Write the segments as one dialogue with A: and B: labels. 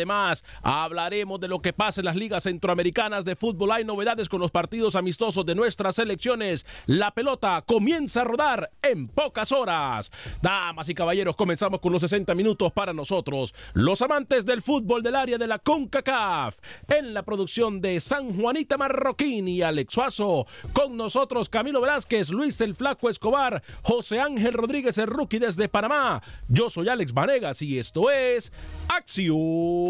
A: Además, hablaremos de lo que pasa en las ligas centroamericanas de fútbol. Hay novedades con los partidos amistosos de nuestras selecciones. La pelota comienza a rodar en pocas horas. Damas y caballeros, comenzamos con los 60 minutos para nosotros, los amantes del fútbol del área de la CONCACAF. En la producción de San Juanita Marroquín y Alex Suazo. Con nosotros Camilo Velázquez, Luis el Flaco Escobar, José Ángel Rodríguez el Rookie desde Panamá. Yo soy Alex Vanegas y esto es Acción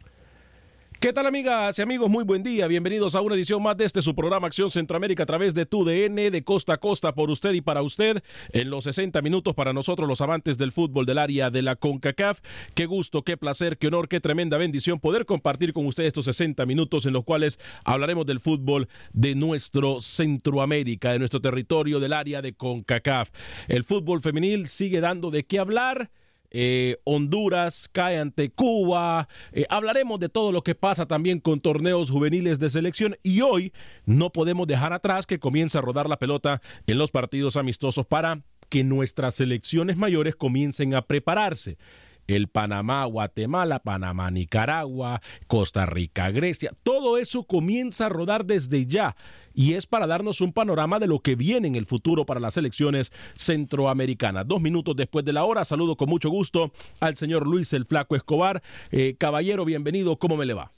A: ¿Qué tal amigas y amigos? Muy buen día. Bienvenidos a una edición más de este su programa Acción Centroamérica a través de tu DN de costa a costa por usted y para usted en los 60 minutos para nosotros los amantes del fútbol del área de la CONCACAF. Qué gusto, qué placer, qué honor, qué tremenda bendición poder compartir con usted estos 60 minutos en los cuales hablaremos del fútbol de nuestro Centroamérica, de nuestro territorio del área de CONCACAF. El fútbol femenil sigue dando de qué hablar eh, Honduras cae ante Cuba. Eh, hablaremos de todo lo que pasa también con torneos juveniles de selección y hoy no podemos dejar atrás que comience a rodar la pelota en los partidos amistosos para que nuestras selecciones mayores comiencen a prepararse el Panamá, Guatemala, Panamá, Nicaragua, Costa Rica, Grecia, todo eso comienza a rodar desde ya y es para darnos un panorama de lo que viene en el futuro para las elecciones centroamericanas. Dos minutos después de la hora, saludo con mucho gusto al señor Luis el Flaco Escobar. Eh, caballero, bienvenido, ¿cómo me le va?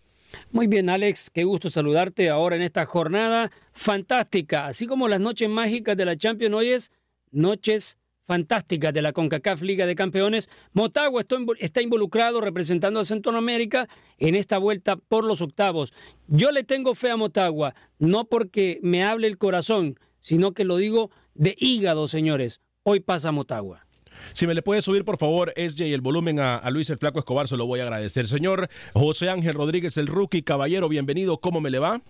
B: Muy bien, Alex, qué gusto saludarte ahora en esta jornada fantástica. Así como las noches mágicas de la Champions, hoy es noches fantástica de la CONCACAF Liga de Campeones. Motagua está involucrado representando a Centroamérica en esta vuelta por los octavos. Yo le tengo fe a Motagua, no porque me hable el corazón, sino que lo digo de hígado, señores. Hoy pasa Motagua.
A: Si me le puede subir, por favor, SJ, el volumen a, a, Luis el Flaco Escobar, se lo voy a agradecer. Señor José Ángel Rodríguez, el rookie, caballero, bienvenido. ¿Cómo me le va?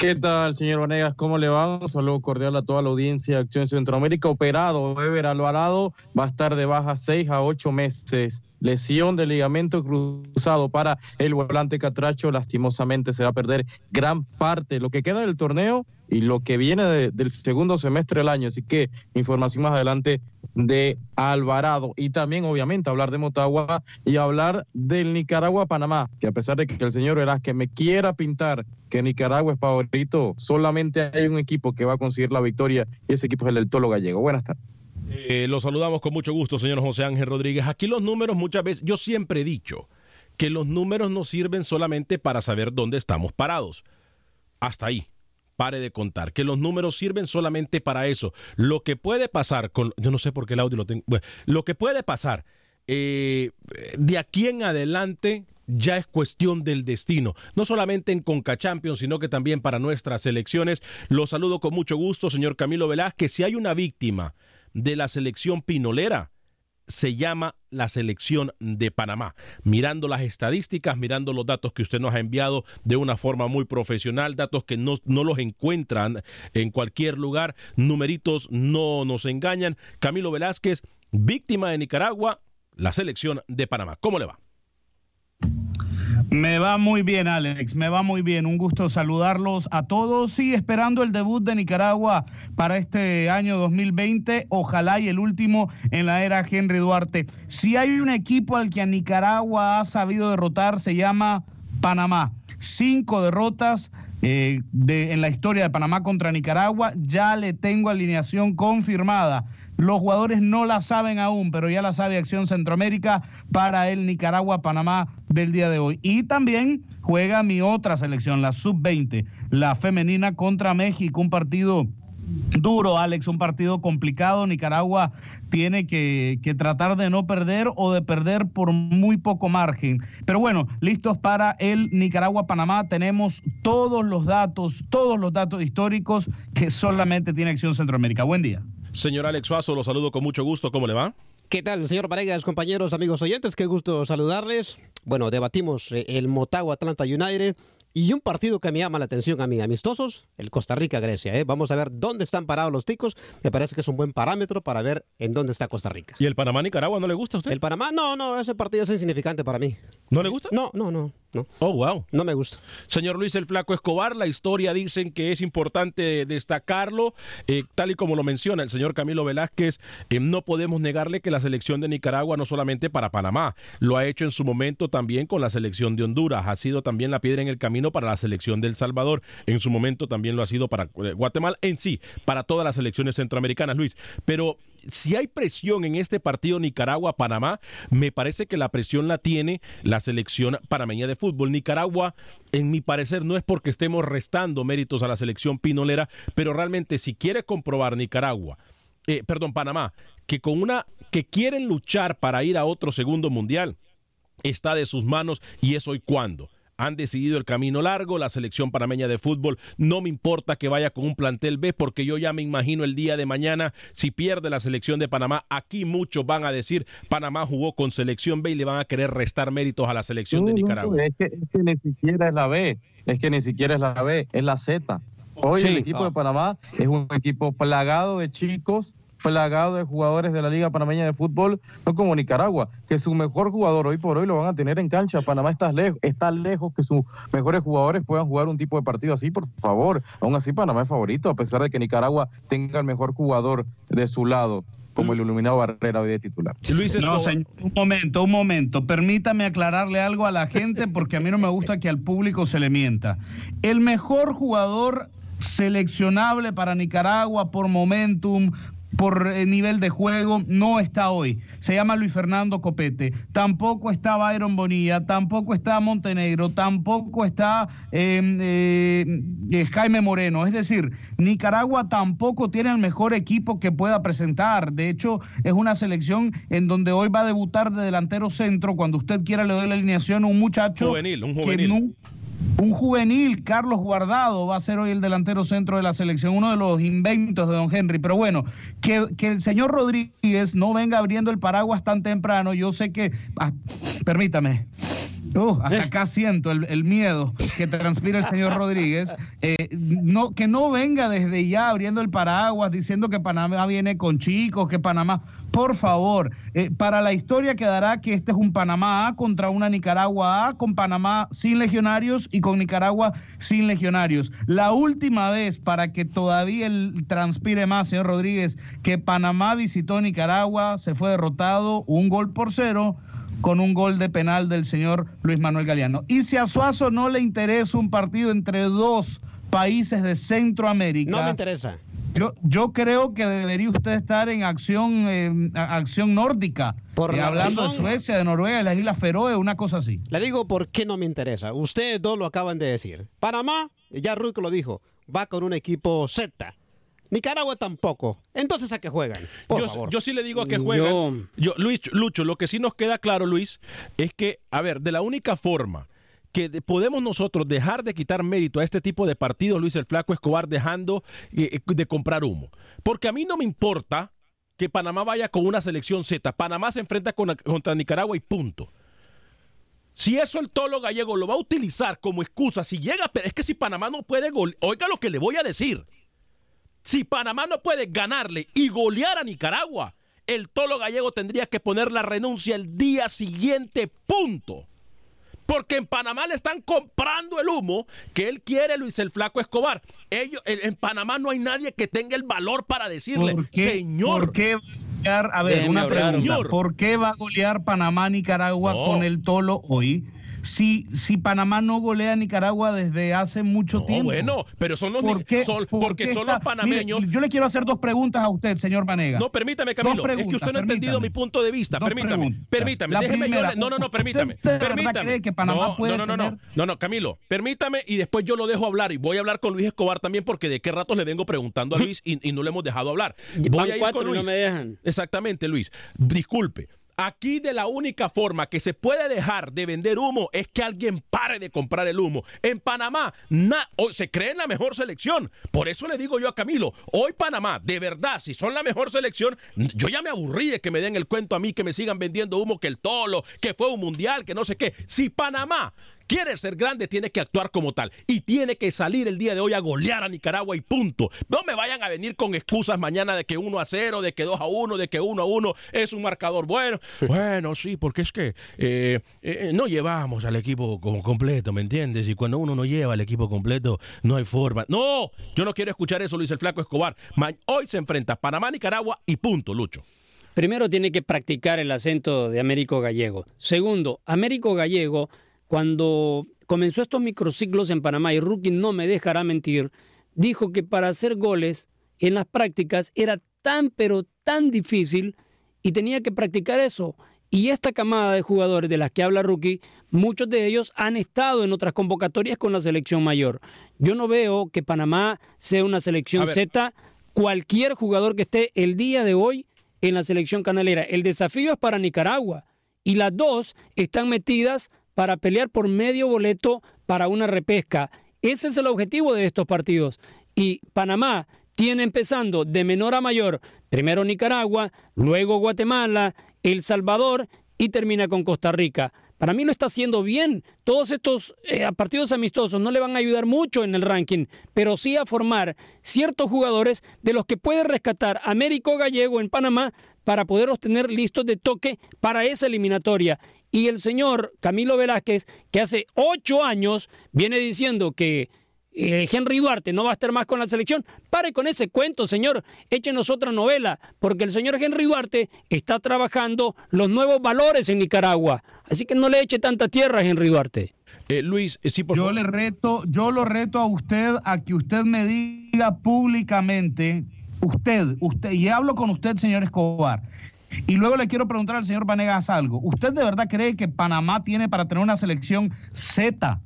C: ¿Qué tal, señor Vanegas? ¿Cómo le va? Un saludo cordial a toda la audiencia de Acción Centroamérica. Operado, Ever Alvarado va a estar de baja seis a ocho meses. Lesión de ligamento cruzado para el volante Catracho. Lastimosamente se va a perder gran parte lo que queda del torneo y lo que viene del segundo semestre del año. Así que información más adelante de Alvarado. Y también, obviamente, hablar de Motagua y hablar del Nicaragua-Panamá, que a pesar de que el señor que me quiera pintar que Nicaragua es favorito, solamente hay un equipo que va a conseguir la victoria y ese equipo es el del Tolo Gallego. Buenas tardes.
A: Eh, lo saludamos con mucho gusto, señor José Ángel Rodríguez. Aquí los números muchas veces, yo siempre he dicho que los números no sirven solamente para saber dónde estamos parados. Hasta ahí pare de contar, que los números sirven solamente para eso. Lo que puede pasar con, yo no sé por qué el audio lo tengo, lo que puede pasar eh, de aquí en adelante ya es cuestión del destino, no solamente en Conca Champions, sino que también para nuestras selecciones. Lo saludo con mucho gusto, señor Camilo Velázquez. Si hay una víctima de la selección pinolera, se llama la selección de Panamá. Mirando las estadísticas, mirando los datos que usted nos ha enviado de una forma muy profesional, datos que no, no los encuentran en cualquier lugar, numeritos no nos engañan. Camilo Velázquez, víctima de Nicaragua, la selección de Panamá. ¿Cómo le va?
D: Me va muy bien, Alex, me va muy bien. Un gusto saludarlos a todos y esperando el debut de Nicaragua para este año 2020, ojalá y el último en la era Henry Duarte. Si hay un equipo al que Nicaragua ha sabido derrotar, se llama Panamá. Cinco derrotas, eh, en la historia de Panamá contra Nicaragua. Ya le tengo alineación confirmada. Los jugadores no la saben aún, pero ya la sabe Acción Centroamérica para el Nicaragua-Panamá del día de hoy. Y también juega mi otra selección, la sub-20, la femenina contra México, un partido duro, Alex, un partido complicado. Nicaragua tiene que, tratar de no perder o de perder por muy poco margen. Pero bueno, listos para el Nicaragua-Panamá. Tenemos todos los datos, todos los datos históricos que solamente tiene Acción Centroamérica. Buen día.
A: Señor Alex Suazo, lo saludo con mucho gusto. ¿Cómo le va?
E: ¿Qué tal, señor Paregas, compañeros, amigos oyentes? Qué gusto saludarles. Bueno, debatimos eh, el Motagua Atlanta United y un partido que me llama la atención a mí, amistosos, el Costa Rica-Grecia. ¿eh? Vamos a ver dónde están parados los ticos. Me parece que es un buen parámetro para ver en dónde está Costa Rica.
A: ¿Y el Panamá-Nicaragua no le gusta a usted?
E: El Panamá, no, no, ese partido es insignificante para mí.
A: ¿No le gusta?
E: No, no, no. no.
A: Oh, wow.
E: No me gusta.
A: Señor Luis el Flaco Escobar, la historia dicen que es importante destacarlo, eh, tal y como lo menciona el señor Camilo Velázquez, eh, no podemos negarle que la selección de Nicaragua no solamente para Panamá, lo ha hecho en su momento también con la selección de Honduras, ha sido también la piedra en el camino para la selección de El Salvador, en su momento también lo ha sido para eh, Guatemala, en sí, para todas las selecciones centroamericanas, Luis. Pero si hay presión en este partido Nicaragua-Panamá, me parece que la presión la tiene la selección panameña de fútbol. Nicaragua, en mi parecer, no es porque estemos restando méritos a la selección pinolera, pero realmente si quiere comprobar Nicaragua, eh, perdón, Panamá, que con una que quieren luchar para ir a otro segundo mundial, está de sus manos y es hoy cuando han decidido el camino largo, la selección panameña de fútbol, no me importa que vaya con un plantel B porque yo ya me imagino el día de mañana si pierde la selección de Panamá, aquí muchos van a decir Panamá jugó con selección B y le van a querer restar méritos a la selección de Nicaragua.
C: es, que, ni siquiera es la B, es que ni siquiera es la B, es la Z. Hoy el equipo de. Panamá es un equipo plagado de chicos plagado de jugadores de la Liga Panameña de Fútbol, no como Nicaragua, que su mejor jugador hoy por hoy lo van a tener en cancha. Panamá está lejos, está lejos que sus mejores jugadores puedan jugar un tipo de partido así, por favor. Aún así, Panamá es favorito, a pesar de que Nicaragua tenga el mejor jugador de su lado como el iluminado Barrera hoy de titular.
D: no, señor, un momento, un momento. Permítame aclararle algo a la gente porque a mí no me gusta que al público se le mienta. El mejor jugador seleccionable para Nicaragua por momentum, por eh, nivel de juego no está hoy. Se llama Luis Fernando Copete. Tampoco está Byron Bonilla, tampoco está Montenegro, tampoco está em, eh, eh, Jaime Moreno. Es decir, Nicaragua tampoco tiene el mejor equipo que pueda presentar. De hecho, es una selección en donde hoy va a debutar de delantero centro. Cuando usted quiera le doy la alineación un muchacho
A: juvenil, un juvenil.
D: Un juvenil, Carlos Guardado, va a ser hoy el delantero centro de la selección, uno de los inventos de don Henry. Pero bueno, que, el señor Rodríguez no venga abriendo el paraguas tan temprano. Yo sé que, ah, permítame, Uh, hasta acá siento el, miedo que transpira el señor Rodríguez. Eh, no, que no venga desde ya abriendo el paraguas diciendo que Panamá viene con chicos, que Panamá. Por favor, eh, para la historia quedará que este es un Panamá A contra una Nicaragua A, con Panamá sin legionarios y con Nicaragua sin legionarios. La última vez, para que todavía el transpire más, señor Rodríguez, que Panamá visitó Nicaragua, se fue derrotado un gol por cero con un gol de penal del señor Luis Manuel Galeano. Y si a Suazo no le interesa un partido entre dos países de Centroamérica.
E: No me interesa.
D: Yo, yo creo que debería usted estar en acción, acción nórdica. Por eh, hablando de Suecia, de Noruega, de las Islas Feroe, una cosa así.
E: Le digo por qué no me interesa. Ustedes dos lo acaban de decir. Panamá, ya Ruiz lo dijo, va con un equipo Z. Nicaragua tampoco. Entonces, ¿a qué juegan?
A: yo, sí le digo a qué juegan. Yo... Luis, Lucho, lo que sí nos queda claro, Luis, es que, a ver, de la única forma que podemos nosotros dejar de quitar mérito a este tipo de partidos, Luis el Flaco Escobar, dejando eh, eh, de comprar humo. Porque a mí no me importa que Panamá vaya con una selección Z. Panamá se enfrenta contra Nicaragua y punto. Si eso el tolo gallego lo va a utilizar como excusa, si llega, es que si Panamá no puede, oiga lo que le voy a decir. Si Panamá no puede ganarle y golear a Nicaragua, el tolo gallego tendría que poner la renuncia el día siguiente, punto. Porque en Panamá le están comprando el humo que él quiere Luis el Flaco Escobar. Ellos, en Panamá no hay nadie que tenga el valor para decirle, señor.
D: ¿Por qué a ver, una pregunta. ¿Por qué va a golear Panamá Nicaragua con el tolo hoy? Si, si Panamá no golea a Nicaragua desde hace mucho tiempo.
A: Bueno, pero son los, son, porque son los panameños.
D: yo le quiero hacer dos preguntas a usted, señor Manega.
A: No, permítame, Camilo. es que usted no ha entendido mi punto de vista. permítame, permítame. déjeme no, no, no, permítame. permítame.
D: que Panamá
A: no,
D: puede
A: no, no, no, no, no, Camilo, permítame y después yo lo dejo hablar y voy a hablar con Luis Escobar también porque de qué ratos le vengo preguntando a Luis y, y no le hemos dejado hablar. Voy a ir con Luis.
B: no me dejan.
A: Exactamente, Luis. Disculpe. Aquí de la única forma que se puede dejar de vender humo es que alguien pare de comprar el humo. En Panamá se cree en la mejor selección. Por eso le digo yo a Camilo, hoy Panamá, de verdad, si son la mejor selección, yo ya me aburrí de que me den el cuento a mí, que me sigan vendiendo humo, que el tolo, que fue un mundial, que no sé qué. Si Panamá quiere ser grande, tiene que actuar como tal. Y tiene que salir el día de hoy a golear a Nicaragua y punto. No me vayan a venir con excusas mañana de que 1 a 0, de que 2 a 1, de que 1 a 1 es un marcador bueno. Bueno, sí, porque es que eh, eh, no llevamos al equipo completo, ¿me entiendes? Y cuando uno no lleva al equipo completo, no hay forma. No, yo no quiero escuchar eso, Luis el Flaco Escobar. hoy se enfrenta Panamá, Nicaragua y punto, Lucho.
B: Primero tiene que practicar el acento de Américo Gallego. Segundo, Américo Gallego cuando comenzó estos microciclos en Panamá, y Rookie no me dejará mentir, dijo que para hacer goles en las prácticas era tan pero tan difícil y tenía que practicar eso. Y esta camada de jugadores de las que habla Rookie, muchos de ellos han estado en otras convocatorias con la selección mayor. Yo no veo que Panamá sea una selección Z. Cualquier jugador que esté el día de hoy en la selección canalera. El desafío es para Nicaragua. Y las dos están metidas para pelear por medio boleto para una repesca. Ese es el objetivo de estos partidos. Y Panamá tiene empezando de menor a mayor, primero Nicaragua, luego Guatemala, El Salvador y termina con Costa Rica. Para mí lo está haciendo bien. Todos estos eh, partidos amistosos no le van a ayudar mucho en el ranking, pero sí a formar ciertos jugadores de los que puede rescatar Américo Gallego en Panamá para poderlos tener listos de toque para esa eliminatoria y el señor Camilo Velázquez, que hace ocho años viene diciendo que eh, Henry Duarte no va a estar más con la selección. Pare con ese cuento, señor. Échenos otra novela, porque el señor Henry Duarte está trabajando los nuevos valores en Nicaragua. Así que no le eche tanta tierra a Henry Duarte.
A: Eh, Luis, eh, sí, por
D: yo le reto, yo lo reto a usted a que usted me diga públicamente, usted, usted, y hablo con usted, señor Escobar, y luego le quiero preguntar al señor Vanegas algo. ¿Usted de verdad cree que Panamá tiene para tener una selección Z?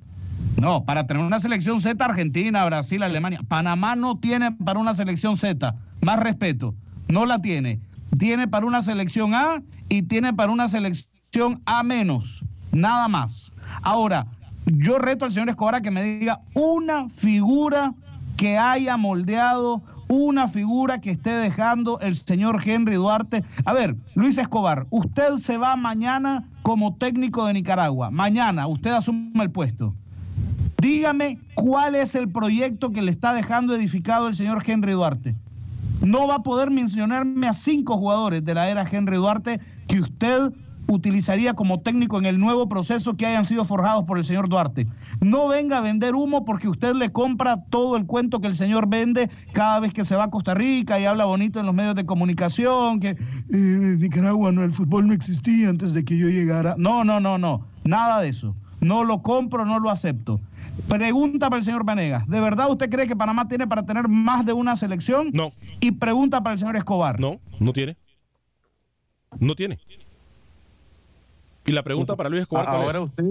D: No, para tener una selección Z Argentina, Brasil, Alemania. Panamá no tiene para una selección Z. Más respeto. No la tiene. Tiene para una selección A y tiene para una selección A menos. Nada más. Ahora, yo reto al señor Escobar a que me diga una figura que haya moldeado una figura que esté dejando el señor Henry Duarte. A ver, Luis Escobar, usted se va mañana como técnico de Nicaragua. Mañana usted asume el puesto. Dígame cuál es el proyecto que le está dejando edificado el señor Henry Duarte. No va a poder mencionarme a cinco jugadores de la era Henry Duarte que usted utilizaría como técnico en el nuevo proceso que hayan sido forjados por el señor Duarte. No venga a vender humo porque usted le compra todo el cuento que el señor vende cada vez que se va a Costa Rica y habla bonito en los medios de comunicación, que eh, Nicaragua no, el fútbol no existía antes de que yo llegara. No, no, no, no, nada de eso. No lo compro, no lo acepto. Pregunta para el señor Vanegas, ¿de verdad usted cree que Panamá tiene para tener más de una selección?
A: No.
D: Y pregunta para el señor Escobar.
A: No, no tiene. No tiene. Y la pregunta para Luis Escobar. ¿cuál
C: Ahora
A: es?
C: usted,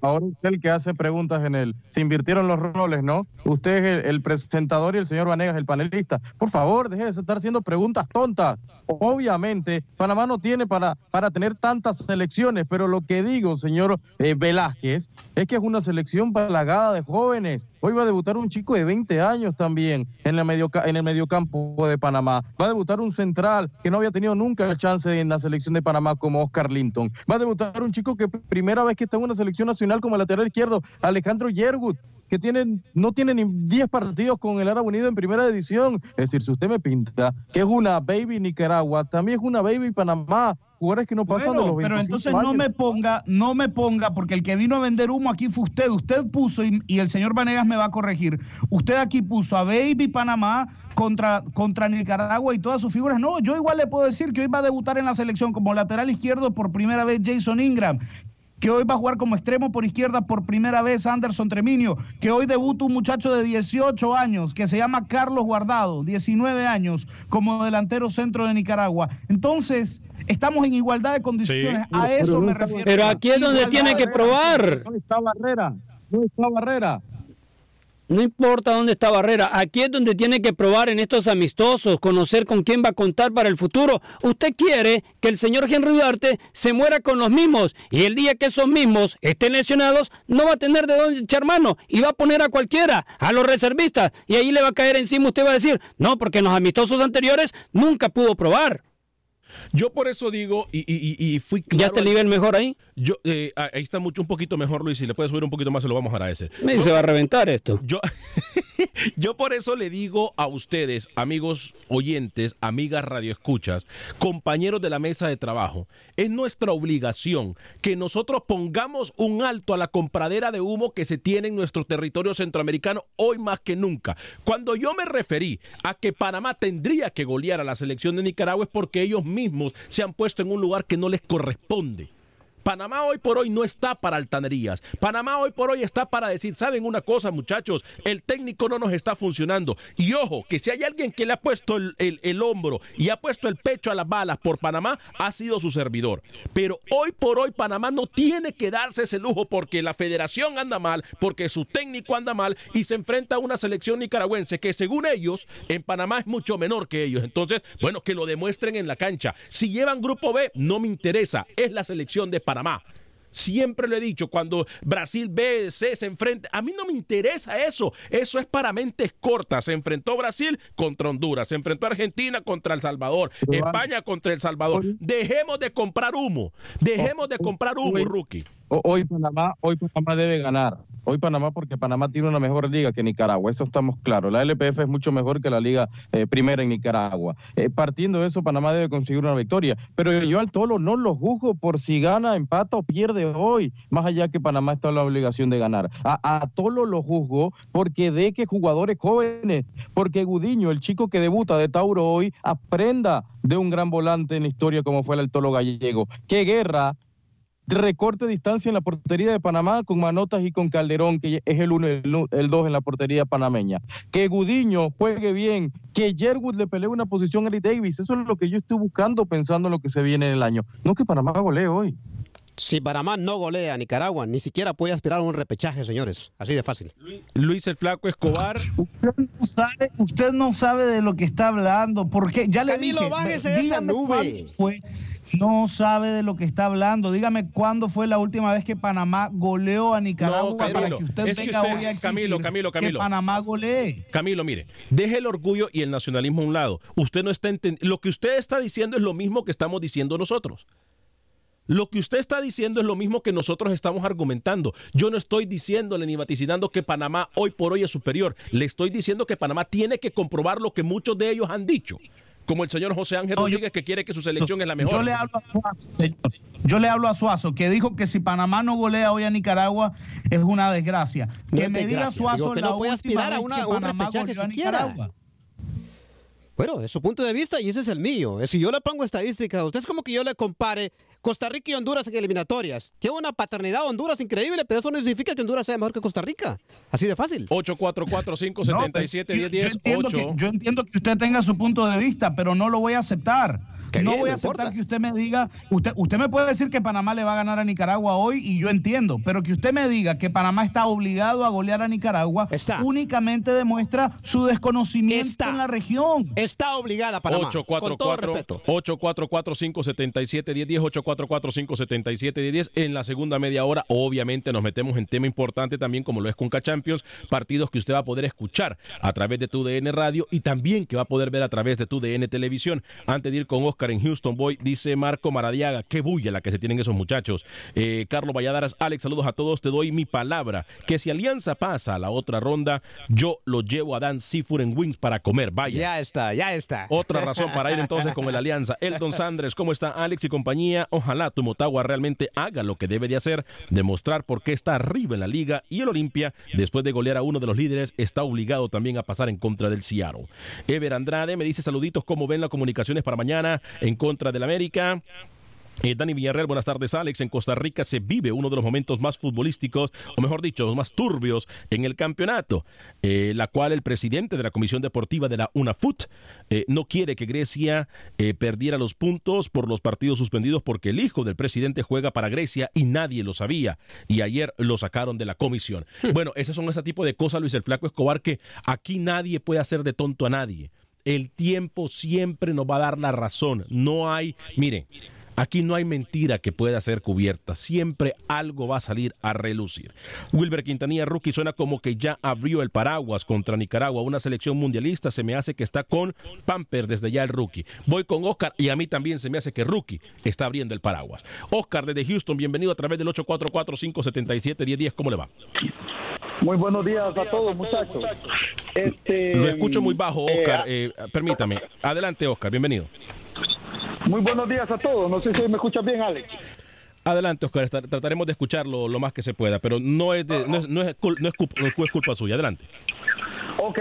C: ahora usted el que hace preguntas en él. Se invirtieron los roles, ¿no? Usted es el, el presentador y el señor Vanegas el panelista. Por favor, deje de estar haciendo preguntas tontas. Obviamente, Panamá no tiene para, para tener tantas selecciones, pero lo que digo, señor eh, Velázquez, es que es una selección plagada de jóvenes. Hoy va a debutar un chico de 20 años también en, la medioca- en el mediocampo de Panamá. Va a debutar un central que no había tenido nunca el chance en la selección de Panamá como Oscar Linton. Va a debutar un chico que primera vez que está en una selección nacional como lateral izquierdo, Alejandro Yergut que tiene, no tiene ni 10 partidos con el Árabe Unido en primera división. Es decir, si usted me pinta que es una baby Nicaragua, también es una baby Panamá. Jugadores que no pasan de
D: Bueno,
C: los 25
D: pero entonces no me ponga, no me ponga, porque el que vino a vender humo aquí fue usted. Usted puso, y, y el señor Vanegas me va a corregir, usted aquí puso a Baby Panamá contra, contra Nicaragua y todas sus figuras. No, yo igual le puedo decir que hoy va a debutar en la selección como lateral izquierdo por primera vez Jason Ingram. Que hoy va a jugar como extremo por izquierda por primera vez Anderson Treminio. Que hoy debuta un muchacho de 18 años que se llama Carlos Guardado, 19 años, como delantero centro de Nicaragua. Entonces, estamos en igualdad de condiciones. A eso me refiero.
B: Pero aquí es donde tiene que probar.
C: No está Barrera, no está Barrera.
B: No importa dónde está Barrera, aquí es donde tiene que probar en estos amistosos, conocer con quién va a contar para el futuro. Usted quiere que el señor Henry Duarte se muera con los mismos y el día que esos mismos estén lesionados no va a tener de dónde echar mano y va a poner a cualquiera, a los reservistas y ahí le va a caer encima. Usted va a decir, no, porque en los amistosos anteriores nunca pudo probar.
A: Yo por eso digo, y, y- y- y fui claro.
B: ¿Ya está el nivel mejor ahí?
A: Yo, eh, ahí está mucho, un poquito mejor, Luis. Si le puedes subir un poquito más, se lo vamos a agradecer.
B: Me se va a reventar esto.
A: Yo, yo por eso le digo a ustedes, amigos oyentes, amigas radioescuchas, compañeros de la mesa de trabajo, es nuestra obligación que nosotros pongamos un alto a la compradera de humo que se tiene en nuestro territorio centroamericano hoy más que nunca. Cuando yo me referí a que Panamá tendría que golear a la selección de Nicaragua es porque ellos mismos se han puesto en un lugar que no les corresponde. Panamá hoy por hoy no está para altanerías. Panamá hoy por hoy está para decir, ¿saben una cosa, muchachos? El técnico no nos está funcionando. Y ojo, que si hay alguien que le ha puesto el, el- el hombro y ha puesto el pecho a las balas por Panamá, ha sido su servidor. Pero hoy por hoy Panamá no tiene que darse ese lujo porque la federación anda mal, porque su técnico anda mal y se enfrenta a una selección nicaragüense que según ellos, en Panamá es mucho menor que ellos. Entonces, bueno, que lo demuestren en la cancha. Si llevan grupo B, no me interesa. Es la selección de Panamá. Siempre lo he dicho, cuando Brasil B, C se enfrenta, a mí no me interesa eso. Eso es para mentes cortas. Se enfrentó Brasil contra Honduras, se enfrentó Argentina contra El Salvador, España contra El Salvador. Dejemos de comprar humo. Dejemos de comprar humo, rookie.
C: Ho- Hoy Panamá, hoy Panamá debe ganar. Hoy Panamá porque Panamá tiene una mejor liga que Nicaragua, eso estamos claros. La LPF es mucho mejor que la liga eh, primera en Nicaragua. Eh, partiendo de eso, Panamá debe conseguir una victoria. Pero yo al Tolo no lo juzgo por si gana, empata o pierde hoy, más allá que Panamá está en la obligación de ganar. A, a Tolo lo juzgo porque de que jugadores jóvenes, porque Gudiño, el chico que debuta de Tauro hoy, aprenda de un gran volante en la historia como fue el Tolo Gallego. Qué guerra recorte de distancia en la portería de Panamá con Manotas y con Calderón, que es el 1 y el 2 en la portería panameña. Que Gudiño juegue bien, que Yerwood le pelee una posición a Eric Davis. Eso es lo que yo estoy buscando pensando en lo que se viene en el año. No que Panamá golee hoy.
E: Si Panamá no golea a Nicaragua, ni siquiera puede aspirar a un repechaje, señores. Así de fácil.
A: Luis el Flaco Escobar.
D: Usted no sabe, usted no sabe de lo que está hablando. Porque ya le
E: Camilo,
D: dije.
E: bájese de esa nube.
D: Fue, no sabe de lo que está hablando. Dígame cuándo fue la última vez que Panamá goleó a Nicaragua
A: No, Camilo,
D: para que usted
A: es que
D: venga
A: usted-
D: hoy a exigir
A: Camilo, Camilo,
D: que
A: Camilo.
D: Panamá golee.
A: Camilo, mire, deje el orgullo y el nacionalismo a un lado. Usted no está. Lo que usted está diciendo es lo mismo que estamos diciendo nosotros. Lo que usted está diciendo es lo mismo que nosotros estamos argumentando. Yo no estoy diciéndole ni vaticinando que Panamá hoy por hoy es superior. Le estoy diciendo que Panamá tiene que comprobar lo que muchos de ellos han dicho. Como el señor José Ángel Rodríguez que quiere que su selección es la mejor.
D: Yo le hablo a Suazo, señor. Yo le hablo a Suazo, que dijo que si Panamá no golea hoy a Nicaragua es una desgracia.
E: No
D: que me diga Suazo
E: digo que
D: la
E: no puede aspirar a una-
D: que
E: un repechaje siquiera.
D: Nicaragua.
E: Bueno, es su punto de vista y ese es el mío. Si yo le pongo estadísticas, usted es como que yo le compare Costa Rica y Honduras en eliminatorias. Tiene una paternidad Honduras increíble, pero eso no significa que Honduras sea mejor que Costa Rica. Así de fácil.
A: 844-577-1010.
D: yo, entiendo que,
A: 8.
D: yo entiendo que usted tenga su punto de vista, pero no lo voy a aceptar.
E: Qué
D: no
E: bien,
D: voy a aceptar
E: importa.
D: que usted me diga, usted, usted me puede decir que Panamá le va a ganar a Nicaragua hoy y yo entiendo, pero que usted me diga que Panamá está obligado a golear a Nicaragua
E: Está.
D: únicamente demuestra su desconocimiento
E: Está.
D: en la región.
E: Está obligada Panamá. Con todo respeto.
A: 844-577-1010, 844-577-1010. En la segunda media hora, obviamente, nos metemos en tema importante también, como lo es Conca Champions, partidos que usted va a poder escuchar a través de tu DN Radio y también que va a poder ver a través de tu DN Televisión. Antes de ir con Oscar en Houston Boy, dice Marco Maradiaga, qué bulla la que se tienen esos muchachos. Eh, Carlos Valladaras, Alex, saludos a todos, te doy mi palabra, que si Alianza pasa a la otra ronda, yo lo llevo a Dan Seafood en Wings para comer, vaya.
E: Ya está, ya está.
A: Otra razón para ir entonces con el Alianza. Eldon Sandres, ¿cómo está Alex y compañía? Ojalá tu Motagua realmente haga lo que debe de hacer, demostrar por qué está arriba en la liga y el Olimpia, después de golear a uno de los líderes, está obligado también a pasar en contra del Seattle. Ever Andrade me dice saluditos, ¿cómo ven las comunicaciones para mañana en contra del América? Eh, Dani Villarreal, buenas tardes, Alex. En Costa Rica se vive uno de los momentos más futbolísticos, o mejor dicho, los más turbios en el campeonato, eh, la cual el presidente de la Comisión Deportiva de la UNAFUT eh, no quiere que Grecia perdiera los puntos por los partidos suspendidos porque el hijo del presidente juega para Grecia y nadie lo sabía. Y ayer lo sacaron de la comisión. Bueno, esos son ese tipo de cosas, Luis el Flaco Escobar, que aquí nadie puede hacer de tonto a nadie. El tiempo siempre nos va a dar la razón. No hay, mire, Aquí no hay mentira que pueda ser cubierta. Siempre algo va a salir a relucir. Wilber Quintanilla, rookie, suena como que ya abrió el paraguas contra Nicaragua. Una selección mundialista se me hace que está con Pamper desde ya el rookie. Voy con Oscar y a mí también se me hace que rookie está abriendo el paraguas. Oscar desde Houston, bienvenido a través del 844-577-1010. ¿Cómo le va?
F: Muy buenos días a todos, muchachos. Este,
A: Lo escucho muy bajo,
F: eh,
A: Oscar. Eh, permítame. Adelante, Oscar. Bienvenido.
F: muy buenos días a todos. No sé si me escuchas bien, Alex.
A: Adelante, Oscar. Trataremos de escucharlo lo más que se pueda, pero no es, de- no es, no es no es culpa, no es culpa suya. Adelante.
F: Ok,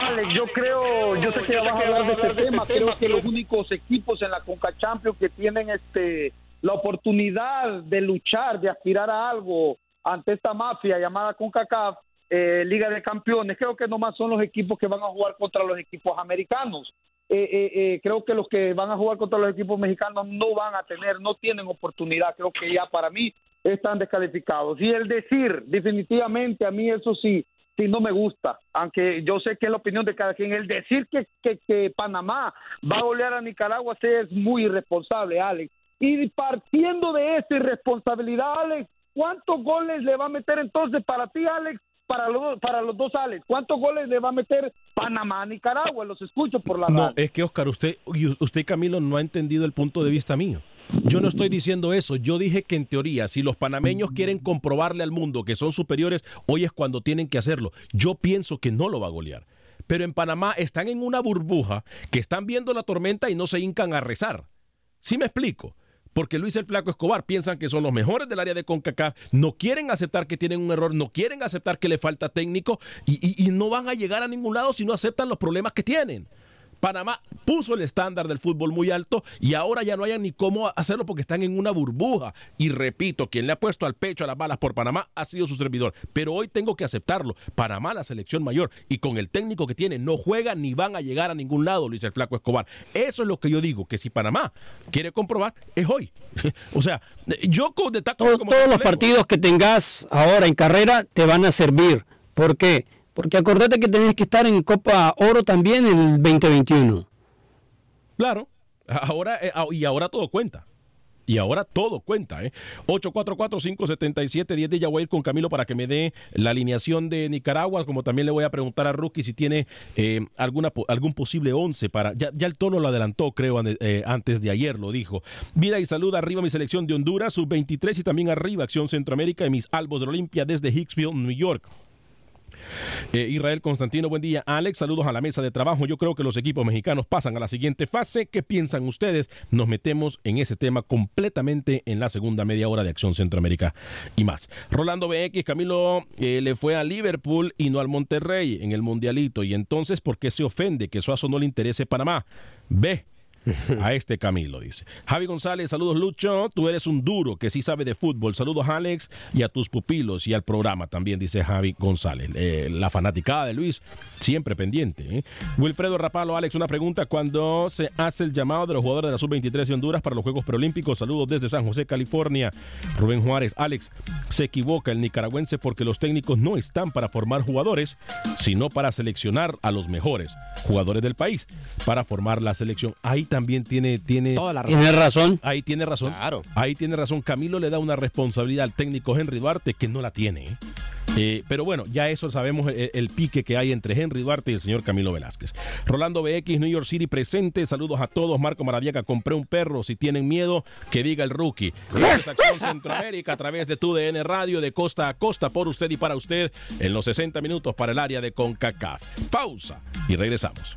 F: Alex, yo creo, yo sé que ya vas a hablar de este tema. Creo que los únicos equipos en la Conca Champions que tienen este la oportunidad de luchar, de aspirar a algo ante esta mafia llamada CONCACAF, eh, Liga de Campeones, creo que nomás son los equipos que van a jugar contra los equipos americanos. Eh, eh, eh, creo que los que van a jugar contra los equipos mexicanos no van a tener, no tienen oportunidad. Creo que ya para mí están descalificados. Y el decir, definitivamente, a mí eso sí, sí no me gusta, aunque yo sé que es la opinión de cada quien. El decir que, que, que Panamá va a golear a Nicaragua sí es muy irresponsable, Alex. Y partiendo de esa irresponsabilidad, Alex, ¿cuántos goles le va a meter entonces para ti, Alex? Para los, para los dos, Alex, ¿cuántos goles le va a meter Panamá a Nicaragua? Los escucho por la
A: No,
F: radio.
A: es que Oscar, usted, y usted Camilo no ha entendido el punto de vista mío. Yo no estoy diciendo eso. Yo dije que en teoría, si los panameños quieren comprobarle al mundo que son superiores, hoy es cuando tienen que hacerlo. Yo pienso que no lo va a golear. Pero en Panamá están en una burbuja que están viendo la tormenta y no se hincan a rezar. ¿Sí me explico? Porque Luis el Flaco Escobar piensan que son los mejores del área de CONCACAF, no quieren aceptar que tienen un error, no quieren aceptar que le falta técnico y, y- y no van a llegar a ningún lado si no aceptan los problemas que tienen. Panamá puso el estándar del fútbol muy alto y ahora ya no hay ni cómo hacerlo porque están en una burbuja. Y repito, quien le ha puesto al pecho a las balas por Panamá ha sido su servidor. Pero hoy tengo que aceptarlo. Panamá, la selección mayor, y con el técnico que tiene, no juega ni van a llegar a ningún lado, Luis el Flaco Escobar. Eso es lo que yo digo, que si Panamá quiere comprobar, es hoy. o sea, yo con de taco
B: Todo-
A: como
B: todos los partidos que tengas ahora en carrera te van a servir. ¿Por qué? Porque acordate que tenés que estar en Copa Oro también en el 2021.
A: Claro, ahora, eh, ah, y ahora todo cuenta. Y ahora todo cuenta, ¿eh? 844-577-10 de ya voy a ir con Camilo para que me dé la alineación de Nicaragua, como también le voy a preguntar a Rookie si tiene eh, algún posible 11 para... Ya, ya el tono lo adelantó, creo, eh, antes de ayer lo dijo. Vida y salud arriba mi selección de Honduras, sub-23 y también arriba Acción Centroamérica y mis albos de Olimpia desde Hicksville, New York. Eh, Israel Constantino, buen día. Alex, saludos a la mesa de trabajo. Yo creo que los equipos mexicanos pasan a la siguiente fase. ¿Qué piensan ustedes? Nos metemos en ese tema completamente en la segunda media hora de Acción Centroamérica y más. Rolando BX, Camilo eh, le fue a Liverpool y no al Monterrey en el Mundialito. Y entonces, ¿por qué se ofende que Suazo no le interese Panamá? B a este Camilo, dice. Javi González, saludos Lucho, tú eres un duro que sí sabe de fútbol. Saludos Alex y a tus pupilos y al programa también, dice Javi González. Eh, la fanaticada de Luis, siempre pendiente. ¿eh? Wilfredo Rapalo, Alex, una pregunta. Cuando se hace el llamado de los jugadores de la Sub-23 de Honduras para los Juegos Preolímpicos? Saludos desde San José, California. Rubén Juárez, Alex, se equivoca el nicaragüense porque los técnicos no están para formar jugadores, sino para seleccionar a los mejores jugadores del país, para formar la selección. Ahí también tiene, tiene
B: toda la razón. Tiene razón.
A: Ahí tiene razón.
E: Claro.
A: Ahí tiene razón. Camilo le da una responsabilidad al técnico Henry Duarte que no la tiene. ¿eh? Eh, pero bueno, ya eso sabemos el, pique que hay entre Henry Duarte y el señor Camilo Velázquez. Rolando BX, New York City presente. Saludos a todos. Marco Maradiaga, compré un perro. Si tienen miedo, que diga el rookie. Acción Centroamérica a través de tu DN Radio de costa a costa por usted y para usted en los 60 minutos para el área de CONCACAF. Pausa y regresamos.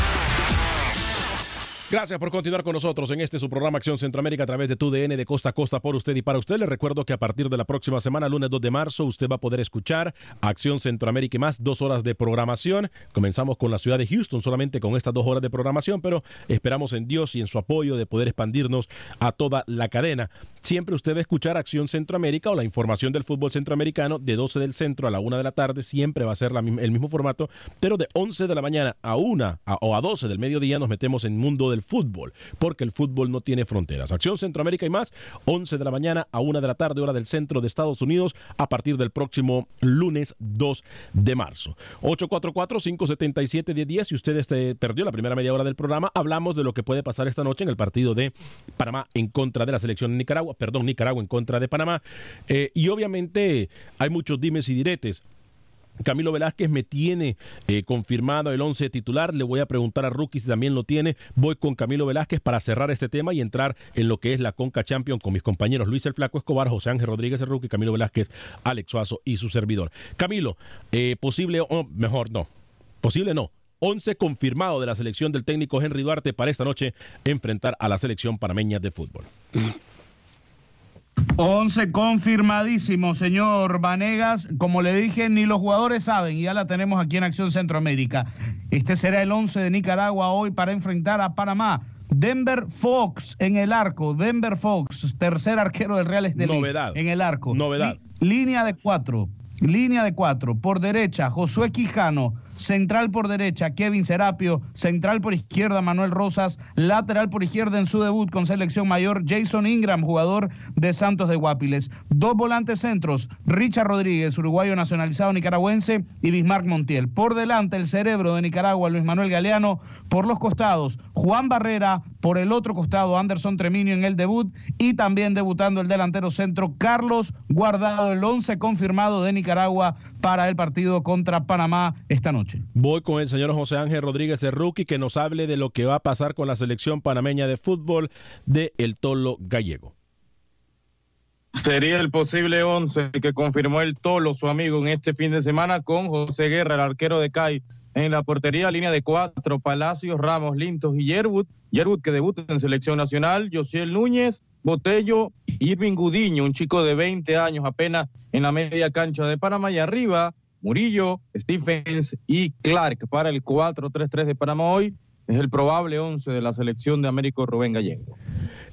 A: Gracias por continuar con nosotros en este su programa Acción Centroamérica a través de tu DN de costa a costa por usted y para usted. Le recuerdo que a partir de la próxima semana, lunes 2 de marzo, usted va a poder escuchar Acción Centroamérica y más, dos horas de programación. Comenzamos con la ciudad de Houston, solamente con estas dos horas de programación, pero esperamos en Dios y en su apoyo de poder expandirnos a toda la cadena. Siempre usted va a escuchar Acción Centroamérica o la información del fútbol centroamericano de 12 del centro a la 1 de la tarde. Siempre va a ser el mismo formato, pero de 11 de la mañana a 1 o a 12 del mediodía nos metemos en mundo del fútbol, porque el fútbol no tiene fronteras. Acción Centroamérica y más, 11 de la mañana a 1 de la tarde, hora del centro de Estados Unidos, a partir del próximo lunes 2 de marzo. 844-577-1010. Si usted este, perdió la primera media hora del programa, hablamos de lo que puede pasar esta noche en el partido de Panamá en contra de la selección de Nicaragua, perdón, Nicaragua en contra de Panamá. Eh, y obviamente hay muchos dimes y diretes. Camilo Velázquez me tiene eh, confirmado el 11 titular. Le voy a preguntar a Rookie si también lo tiene. Voy con Camilo Velázquez para cerrar este tema y entrar en lo que es la Conca Champion con mis compañeros Luis el Flaco Escobar, José Ángel Rodríguez el Rookie, Camilo Velázquez, Alex Suazo y su servidor. Camilo, eh, posible, o mejor no, posible no. 11 confirmado de la selección del técnico Henry Duarte para esta noche enfrentar a la selección panameña de fútbol.
D: 11 confirmadísimo, señor Vanegas. Como le dije, ni los jugadores saben, y ya la tenemos aquí en Acción Centroamérica. Este será el 11 de Nicaragua hoy para enfrentar a Panamá. Denver Fox en el arco. Denver Fox, tercer arquero del Real Estelí.
A: Novedad.
D: En el arco.
A: Novedad.
D: línea de cuatro. Línea de cuatro. Por derecha, Josué Quijano. Central por derecha, Kevin Serapio. Central por izquierda, Manuel Rosas. Lateral por izquierda en su debut con selección mayor, Jason Ingram, jugador de Santos de Guapiles. Dos volantes centros, Richard Rodríguez, uruguayo nacionalizado nicaragüense, y Bismarck Montiel. Por delante, el cerebro de Nicaragua, Luis Manuel Galeano. Por los costados, Juan Barrera. Por el otro costado, Anderson Treminio en el debut. Y también debutando el delantero centro, Carlos Guardado, el once confirmado de Nicaragua para el partido contra Panamá esta noche.
A: Voy con el señor José Ángel Rodríguez de Rookie que nos hable de lo que va a pasar con la selección panameña de fútbol de El Tolo Gallego.
C: Sería el posible 11 que confirmó el Tolo, su amigo, en este fin de semana con José Guerra, el arquero de CAI. En la portería, línea de cuatro, Palacios, Ramos, Lintos y Yerwood. Yerwood que debuta en selección nacional, Josiel Núñez, Botello, Irving Gudiño, un chico de 20 años apenas en la media cancha de Panamá. Y arriba, Murillo, Stephens y Clark para el 4-3-3 de Panamá hoy. Es el probable 11 de la selección de Américo Rubén Gallego.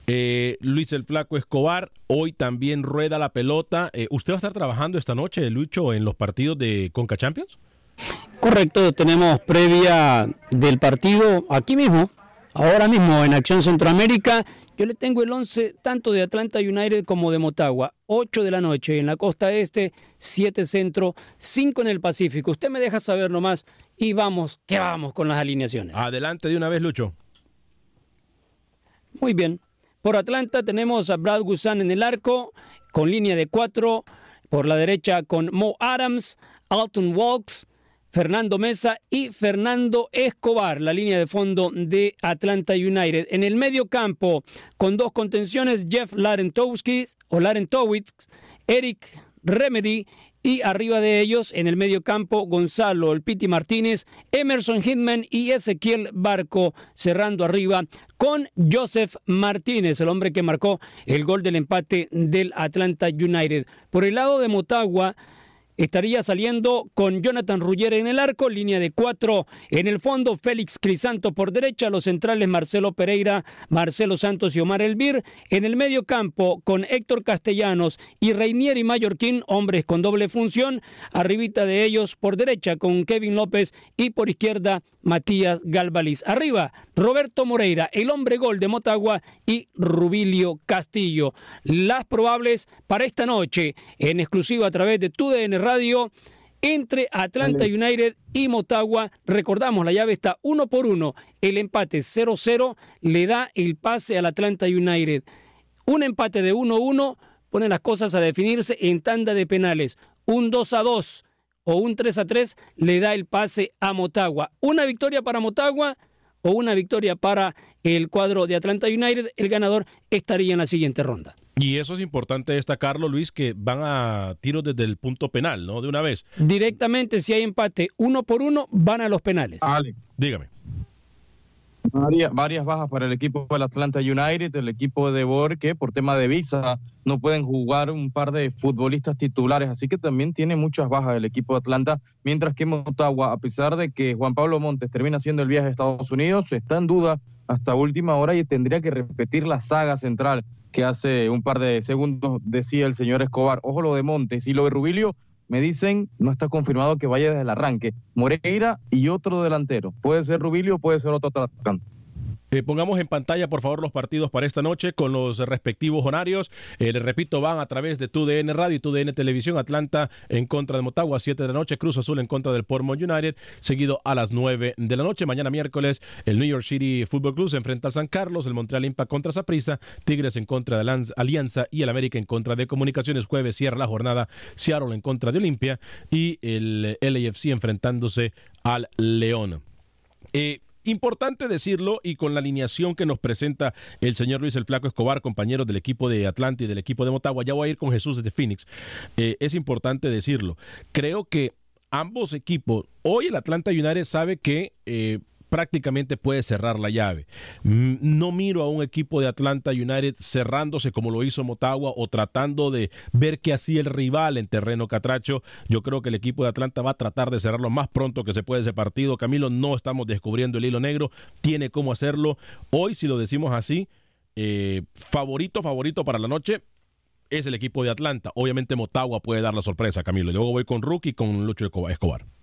A: Eh, Luis el Flaco Escobar, hoy también rueda la pelota. Eh, ¿Usted va a estar trabajando esta noche, Lucho, en los partidos de Conca Champions?
B: Correcto, tenemos previa del partido aquí mismo, ahora mismo en Acción Centroamérica. Yo le tengo el 11 tanto de Atlanta United como de Motagua. 8 de la noche en la costa este, 7 centro, 5 en el Pacífico. Usted me deja saber nomás y vamos, que vamos con las alineaciones.
A: Adelante de una vez, Lucho.
B: Muy bien. Por Atlanta tenemos a Brad Gusan en el arco, con línea de 4. Por la derecha con Mo Adams, Alton Walks, Fernando Mesa y Fernando Escobar, la línea de fondo de Atlanta United. En el medio campo, con dos contenciones, Jeff Larentowski o Larentowicz, Eric Remedy y arriba de ellos, en el medio campo, Gonzalo El Piti Martínez, Emerson Hitman y Ezequiel Barco, cerrando arriba con Joseph Martínez, el hombre que marcó el gol del empate del Atlanta United. Por el lado de Motagua, estaría saliendo con Jonathan Ruggiero en el arco, línea de cuatro. En el fondo, Félix Crisanto por derecha, los centrales Marcelo Pereira, Marcelo Santos y Omar Elvir. En el medio campo, con Héctor Castellanos y Reinier y Mallorquín, hombres con doble función. Arribita de ellos por derecha con Kevin López y por izquierda Matías Galvaliz. Arriba, Roberto Moreira, el hombre gol de Motagua y Rubilio Castillo. Las probables para esta noche, en exclusiva a través de TUDN Radio, entre Atlanta United y Motagua. Recordamos, la llave está uno por uno. El empate 0-0 le da el pase al Atlanta United. Un empate de 1-1 pone las cosas a definirse en tanda de penales. Un 2-2 o un 3 a 3 le da el pase a Motagua. Una victoria para Motagua o una victoria para el cuadro de Atlanta United, el ganador estaría en la siguiente ronda.
A: Y eso es importante destacarlo, Luis, que van a tiros desde el punto penal, ¿no? De una vez.
B: Directamente, si hay empate uno por uno, van a los penales.
C: Ale.
A: Dígame.
C: Varias, varias bajas para el equipo del Atlanta United, el equipo de Bor, que por tema de visa no pueden jugar un par de futbolistas titulares, así que también tiene muchas bajas el equipo de Atlanta, mientras que Motagua, a pesar de que Juan Pablo Montes termina haciendo el viaje a Estados Unidos, está en duda hasta última hora y tendría que repetir la saga central que hace un par de segundos decía el señor Escobar. Ojo lo de Montes y lo de Rubilio, me dicen, no está confirmado que vaya desde el arranque. Moreira y otro delantero. Puede ser Rubilio, puede ser otro atacante.
A: Eh, pongamos en pantalla, por favor, los partidos para esta noche con los respectivos horarios. Eh, les repito, van a través de TUDN Radio y TUDN Televisión. Atlanta en contra de Motagua, 7 de la noche. Cruz Azul en contra del Portmont United, seguido a las 9 de la noche. Mañana miércoles, el New York City Football Club se enfrenta al San Carlos, el Montreal Impact contra Saprissa, Tigres en contra de Alianza y el América en contra de Comunicaciones. Jueves cierra la jornada Seattle en contra de Olimpia y el LAFC enfrentándose al León. Eh, Importante decirlo y con la alineación que nos presenta el señor Luis el Flaco Escobar, compañero del equipo de Atlanta y del equipo de Motagua, ya voy a ir con Jesús de Phoenix. Eh, es importante decirlo. Creo que ambos equipos, hoy el Atlanta United sabe que eh, prácticamente puede cerrar la llave. Mm, no miro a un equipo de Atlanta United cerrándose como lo hizo Motagua o tratando de ver qué hacía el rival en terreno catracho. Yo creo que el equipo de Atlanta va a tratar de cerrarlo más pronto que se puede ese partido. Camilo, no estamos descubriendo el hilo negro, tiene cómo hacerlo. Hoy, si lo decimos así, eh, favorito, favorito para la noche, es el equipo de Atlanta. Obviamente Motagua puede dar la sorpresa, Camilo. Luego voy con Rookie con Lucho Escobar.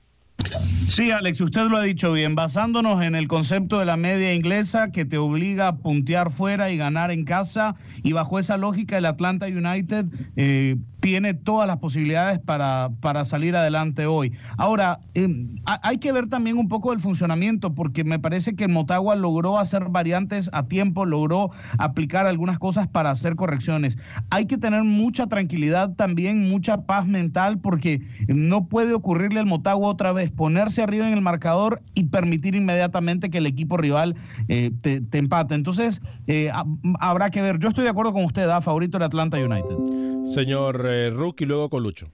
D: Sí, Alex, usted lo ha dicho bien, basándonos en el concepto de la media inglesa que te obliga a puntear fuera y ganar en casa, y bajo esa lógica el Atlanta United eh, tiene todas las posibilidades para, para salir adelante hoy. Ahora, em, hay que ver también un poco el funcionamiento, porque me parece que Motagua logró hacer variantes a tiempo, logró aplicar algunas cosas para hacer correcciones. Hay que tener mucha tranquilidad también, mucha paz mental, porque no puede ocurrirle al Motagua otra vez ponerse arriba en el marcador y permitir inmediatamente que el equipo rival eh, te, empate. Entonces, eh, habrá que ver. Yo estoy de acuerdo con usted, da favorito el Atlanta United.
A: Señor eh, Rookie, luego con Lucho.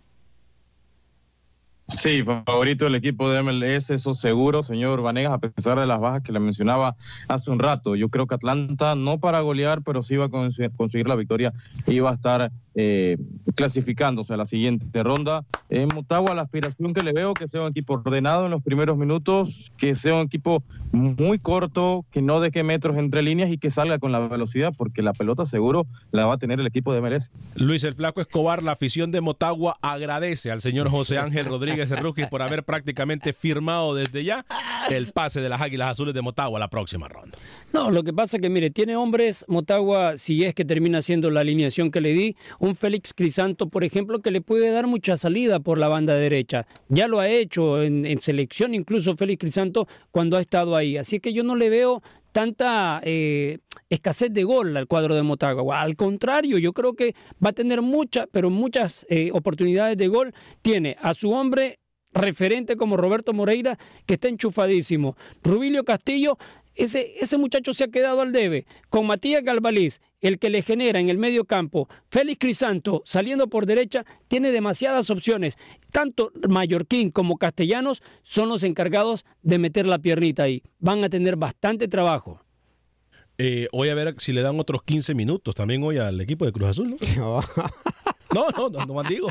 C: Sí, favorito del equipo de MLS, eso seguro, señor Vanegas, a pesar de las bajas que le mencionaba hace un rato. Yo creo que Atlanta, no para golear, pero sí va a conseguir la victoria y va a estar eh, clasificándose a la siguiente ronda. En Motagua, la aspiración que le veo, que sea un equipo ordenado en los primeros minutos, que sea un equipo muy corto, que no deje metros entre líneas y que salga con la velocidad, porque la pelota seguro la va a tener el equipo de MLS.
A: Luis el Flaco Escobar, la afición de Motagua agradece al señor José Ángel Rodríguez Rookie por haber prácticamente firmado desde ya el pase de las Águilas Azules de Motagua a la próxima ronda.
B: No, lo que pasa es que, mire, tiene hombres, Motagua, si es que termina siendo la alineación que le di, un Félix Crisanto, por ejemplo, que le puede dar mucha salida por la banda derecha. Ya lo ha hecho en, selección, incluso Félix Crisanto, cuando ha estado ahí. Así que yo no le veo tanta eh, escasez de gol al cuadro de Motagua. Al contrario, yo creo que va a tener muchas, pero muchas eh, oportunidades de gol. Tiene a su hombre referente como Roberto Moreira, que está enchufadísimo. Rubilio Castillo ese, ese muchacho se ha quedado al debe. Con Matías Galvaliz, el que le genera en el medio campo, Félix Crisanto saliendo por derecha, tiene demasiadas opciones. Tanto Mallorquín como Castellanos son los encargados de meter la piernita ahí. Van a tener bastante trabajo.
A: Eh, voy a ver si le dan otros 15 minutos también hoy al equipo de Cruz Azul, ¿no? No, no, no, no más digo.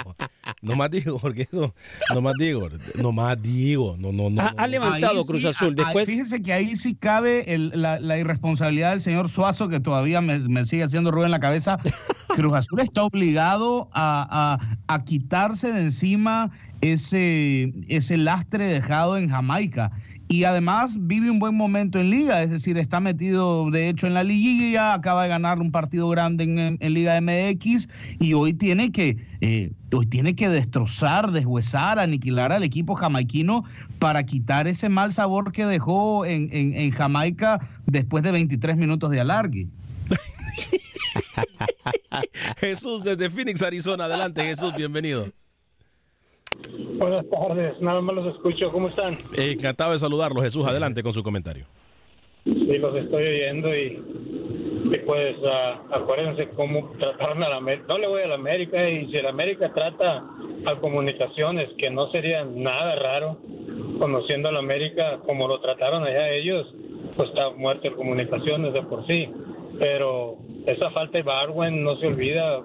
A: No más digo, porque eso, no más digo, no más digo, no, no, no.
B: Ha, levantado Cruz Azul. Después...
D: fíjense que ahí sí cabe la, irresponsabilidad del señor Suazo, que todavía me, sigue haciendo ruido en la cabeza. Cruz Azul está obligado a, a quitarse de encima ese, ese lastre dejado en Jamaica y además vive un buen momento en liga, es decir, está metido de hecho en la liguilla, acaba de ganar un partido grande en, Liga MX y hoy tiene que eh, hoy tiene que destrozar, deshuesar, aniquilar al equipo jamaiquino para quitar ese mal sabor que dejó en, en Jamaica después de 23 minutos de alargue.
A: Jesús desde Phoenix, Arizona, adelante Jesús, bienvenido.
G: Buenas tardes, nada más los escucho. ¿Cómo están?
A: Eh, encantado de saludarlos. Jesús, adelante con su comentario.
G: Sí, los estoy oyendo y, pues uh, acuérdense cómo trataron a la América. No le voy a la América y si la América trata a comunicaciones, que no sería nada raro, conociendo a la América como lo trataron allá ellos, pues está muerto en comunicaciones de por sí. Pero esa falta de Barwen no se olvida.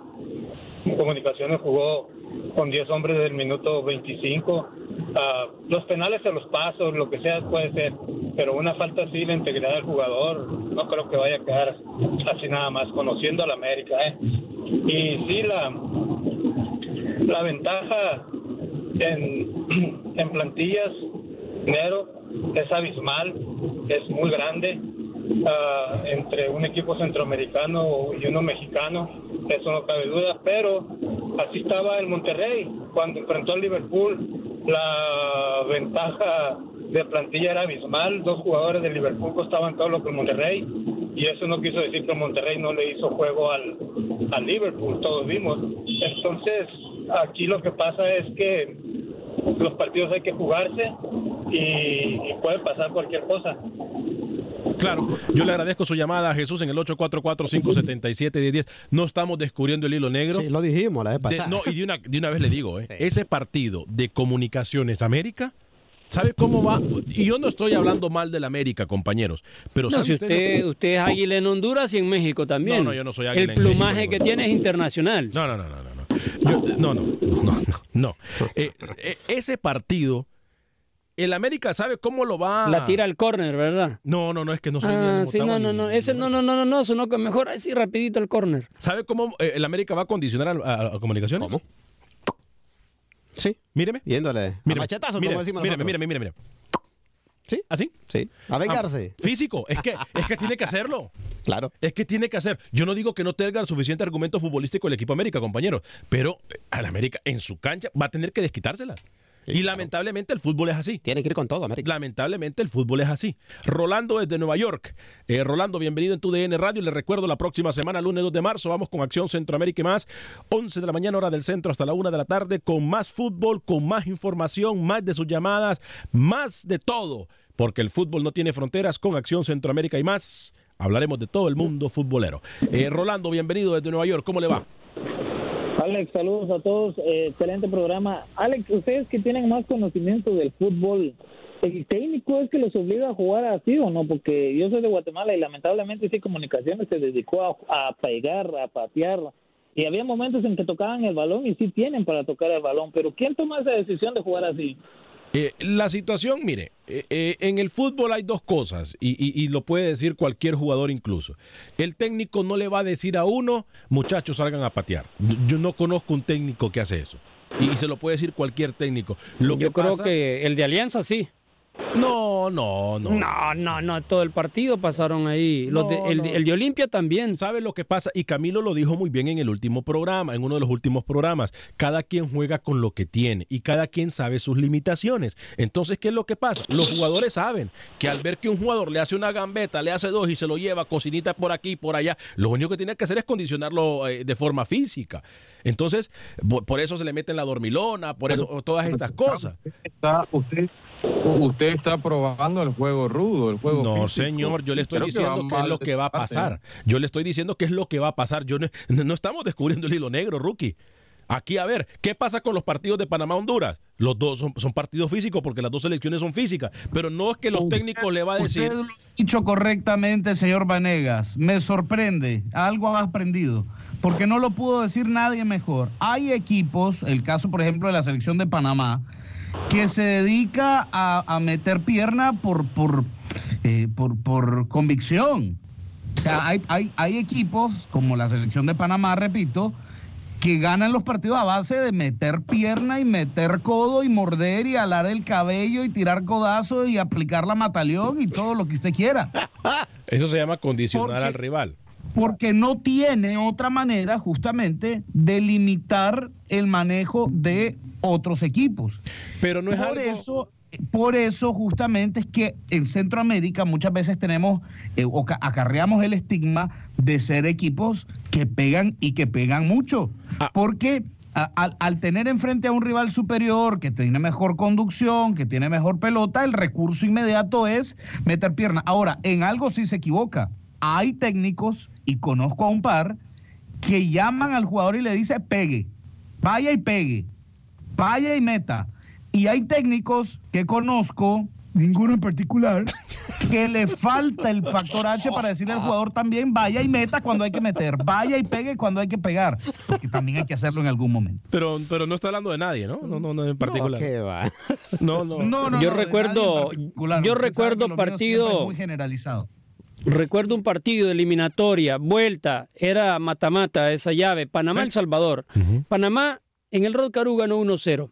G: Comunicaciones jugó con 10 hombres del minuto 25. Ah, los penales se los paso, lo que sea puede ser, pero una falta así, la integridad del jugador, no creo que vaya a quedar así nada más, conociendo a la América. ¿eh? Y sí, la, la ventaja en, en plantillas, Nero, es abismal, es muy grande uh, entre un equipo centroamericano y uno mexicano, eso no cabe duda, pero así estaba el Monterrey cuando enfrentó al Liverpool, la ventaja de plantilla era abismal, dos jugadores del Liverpool costaban todo lo que Monterrey y eso no quiso decir que Monterrey no le hizo juego al, al Liverpool, todos vimos. Entonces, aquí lo que pasa es que los partidos hay que jugarse y, puede pasar cualquier cosa.
A: Claro, yo le agradezco su llamada a Jesús en el 844-577-1010. No estamos descubriendo el hilo negro.
E: Sí, lo dijimos la vez pasada.
A: no, y de una, de una vez le digo, ¿eh? ese partido de Comunicaciones América ¿Sabe cómo va? Y yo no estoy hablando mal de la América, compañeros. Pero
B: no, si usted, usted es águila en Honduras y en México también.
A: No, no, yo no soy águila
B: El plumaje que tiene es internacional.
A: No, no, no, no, no. Yo, no, no, no, no, no. Eh, eh, ese partido, el América sabe cómo lo va.
B: La tira al córner, ¿verdad?
A: No, no, no, es que no soy
B: ah, sí, no, no, no. Ese no, no, no, no, no, sino que mejor así rapidito al córner.
A: ¿Sabe cómo eh, el América va a condicionar a, a, comunicación?
E: ¿Cómo? Sí.
A: Míreme.
E: Yéndole. Míreme. A machetazo, como decimos
A: míreme, míreme, míreme, míreme.
E: ¿Sí?
A: ¿Así?
E: Sí. A vengarse.
A: Ah, físico. Es que, es que tiene que hacerlo.
E: Claro.
A: Es que tiene que hacer. Yo no digo que no tenga el suficiente argumento futbolístico el equipo América, compañero. Pero eh, al América en su cancha va a tener que desquitársela y lamentablemente el fútbol es así.
E: Tiene que ir con todo, América.
A: Lamentablemente el fútbol es así. Rolando desde Nueva York. Eh, Rolando, bienvenido en tu DN Radio. Le recuerdo la próxima semana, lunes 2 de marzo, vamos con Acción Centroamérica y más. 11 de la mañana, hora del centro, hasta la 1 de la tarde, con más fútbol, con más información, más de sus llamadas, más de todo. Porque el fútbol no tiene fronteras con Acción Centroamérica y más. Hablaremos de todo el mundo futbolero. Eh, Rolando, bienvenido desde Nueva York. ¿Cómo le va?
H: Alex, saludos a todos. Eh, excelente programa. Alex, ustedes que tienen más conocimiento del fútbol, ¿el técnico es que los obliga a jugar así o no? Porque yo soy de Guatemala y lamentablemente sí Comunicaciones se dedicó a, pegar, a patear. Y había momentos en que tocaban el balón y sí tienen para tocar el balón. Pero ¿quién toma esa decisión de jugar así?
A: Eh, la situación, mire, eh, eh, en el fútbol hay dos cosas y, lo puede decir cualquier jugador incluso. El técnico no le va a decir a uno, muchachos, salgan a patear. Yo no conozco un técnico que hace eso. Y, se lo puede decir cualquier técnico. Lo
B: Yo creo que el de Alianza sí.
A: No, No, no, no.
B: No, no, no, todo el partido pasaron ahí. Los de-
A: No,
B: el,
A: no.
B: el de Olimpia también.
A: ¿Sabe lo que pasa? Y Camilo lo dijo muy bien en el último programa, en uno de los últimos programas. Cada quien juega con lo que tiene y cada quien sabe sus limitaciones. Entonces, ¿qué es lo que pasa? Los jugadores saben que al ver que un jugador le hace una gambeta, le hace dos y se lo lleva cocinita por aquí, por allá, lo único que tiene que hacer es condicionarlo eh, de forma física. Entonces, por, por eso se le mete en la dormilona, por eso todas estas cosas.
C: Está, usted, usted está probando el juego rudo, el juego
A: No,
C: físico.
A: señor, yo le estoy
C: Creo que
A: diciendo
C: va
A: qué es lo que va a pasar. Yo le estoy diciendo qué es lo que va a pasar. Yo no, no estamos descubriendo el hilo negro, rookie. Aquí, a ver, ¿qué pasa con los partidos de Panamá-Honduras? Los dos son, son partidos físicos porque las dos selecciones son físicas. Pero no es que los técnicos le va a decir.
D: Usted lo ha dicho correctamente, señor Vanegas. Me sorprende. Algo ha aprendido. Porque no lo pudo decir nadie mejor. Hay equipos, el caso, por ejemplo, de la selección de Panamá, que se dedica a, a meter pierna por, por, eh, por, por convicción. O sea, hay, hay, hay equipos, como la selección de Panamá, repito, que ganan los partidos a base de meter pierna y meter codo y morder y alar el cabello y tirar codazo y aplicar la mataleón y todo lo que usted quiera.
A: Eso se llama condicionar
D: Porque-
A: al rival.
D: Porque no tiene otra manera justamente de limitar el manejo de otros equipos.
A: Pero no es
D: por
A: algo-
D: Eso, por eso justamente es que en Centroamérica muchas veces tenemos eh, o ca- acarreamos el estigma de ser equipos que pegan y que pegan mucho.
A: Ah.
D: Porque a- al, al tener enfrente a un rival superior que tiene mejor conducción, que tiene mejor pelota, el recurso inmediato es meter pierna. Ahora, en algo sí se equivoca. Hay técnicos, y conozco a un par, que llaman al jugador y le dice pegue, vaya y pegue, vaya y meta. Y hay técnicos que conozco, ninguno en particular, que le falta el factor H para decirle al jugador también vaya y meta cuando hay que meter, vaya y pegue cuando hay que pegar, porque también hay que hacerlo en algún momento.
A: Pero, pero no está hablando de nadie, ¿no? No, no, no en particular.
E: ¿qué va?
A: No, no.
D: No, no,
B: Yo
D: no,
B: recuerdo- yo recuerdo partido-
D: muy generalizado.
B: Recuerdo un partido de eliminatoria, vuelta, era mata-mata esa llave, Panamá-El Salvador. Panamá en el Rod Caru ganó 1-0.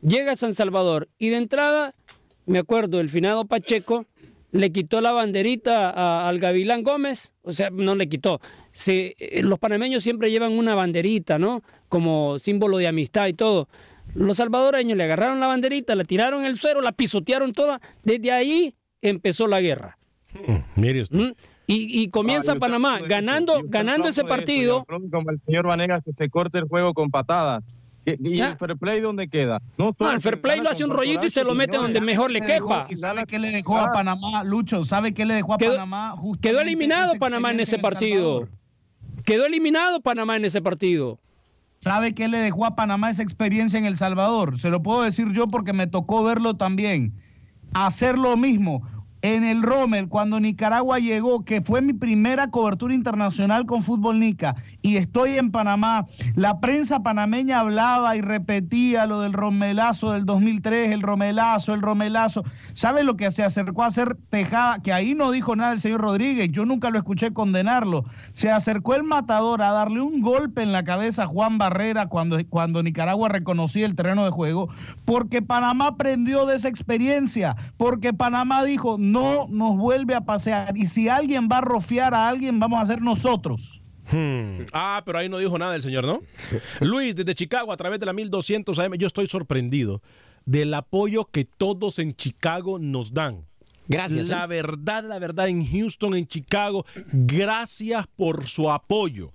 B: Llega a San Salvador y de entrada, me acuerdo, el finado Pacheco le quitó la banderita a- al Gavilán Gómez, o sea, no le quitó. Se- eh, los panameños siempre llevan una banderita, ¿no? Como símbolo de amistad y todo. Los salvadoreños le agarraron la banderita, la tiraron en el suelo, la pisotearon toda. Desde ahí empezó la guerra.
A: Mire usted.
B: ¿Mm? Y, y comienza
C: Ah,
B: Panamá ganando, ganando ese
C: eso,
B: partido.
C: Como el señor Vanegas que se corte el juego con patadas. ¿Y, el fair play dónde queda? No,
B: No, el fair play lo hace un rollito y se lo mete donde mejor le quepa.
D: ¿Y sabe qué le dejó a Panamá, Lucho? ¿Sabe qué le dejó a
B: Quedó-
D: Panamá? Justamente
B: Quedó eliminado Panamá en ese partido. Quedó eliminado Panamá en ese partido.
D: ¿Sabe qué le dejó a Panamá esa experiencia en El Salvador? Se lo puedo decir yo porque me tocó verlo también. Hacer lo mismo. En el Rommel, cuando Nicaragua llegó, que fue mi primera cobertura internacional con Fútbol Nica, y estoy en Panamá, la prensa panameña hablaba y repetía lo del Romelazo del 2003, el Romelazo, el Romelazo. ¿Sabe lo que se acercó a hacer Tejada? Que ahí no dijo nada el señor Rodríguez, yo nunca lo escuché condenarlo. Se acercó el matador a darle un golpe en la cabeza a Juan Barrera cuando, cuando Nicaragua reconocía el terreno de juego, porque Panamá aprendió de esa experiencia, porque Panamá dijo, no nos vuelve a pasear, y si alguien va a rofiar a alguien, vamos a ser nosotros.
A: Hmm. Ah, pero ahí no dijo nada el señor, ¿no? Luis, desde Chicago, a través de la 1200 AM, yo estoy sorprendido del apoyo que todos en Chicago nos dan.
E: Gracias.
A: La
E: ¿eh?
A: verdad, la verdad, en Houston, en Chicago, gracias por su apoyo.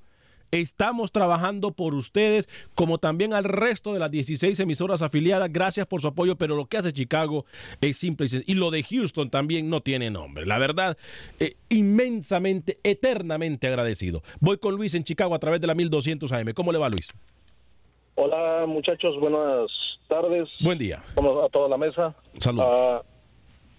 A: Estamos trabajando por ustedes, como también al resto de las 16 emisoras afiliadas. Gracias por su apoyo, pero lo que hace Chicago es simple y sencillo. Y lo de Houston también no tiene nombre. La verdad, eh, inmensamente, eternamente agradecido. Voy con Luis en Chicago a través de la 1200 AM. ¿Cómo le va, Luis?
I: Hola muchachos, buenas tardes.
A: Buen día.
I: Como a toda la mesa.
A: Saludos.
I: Ah,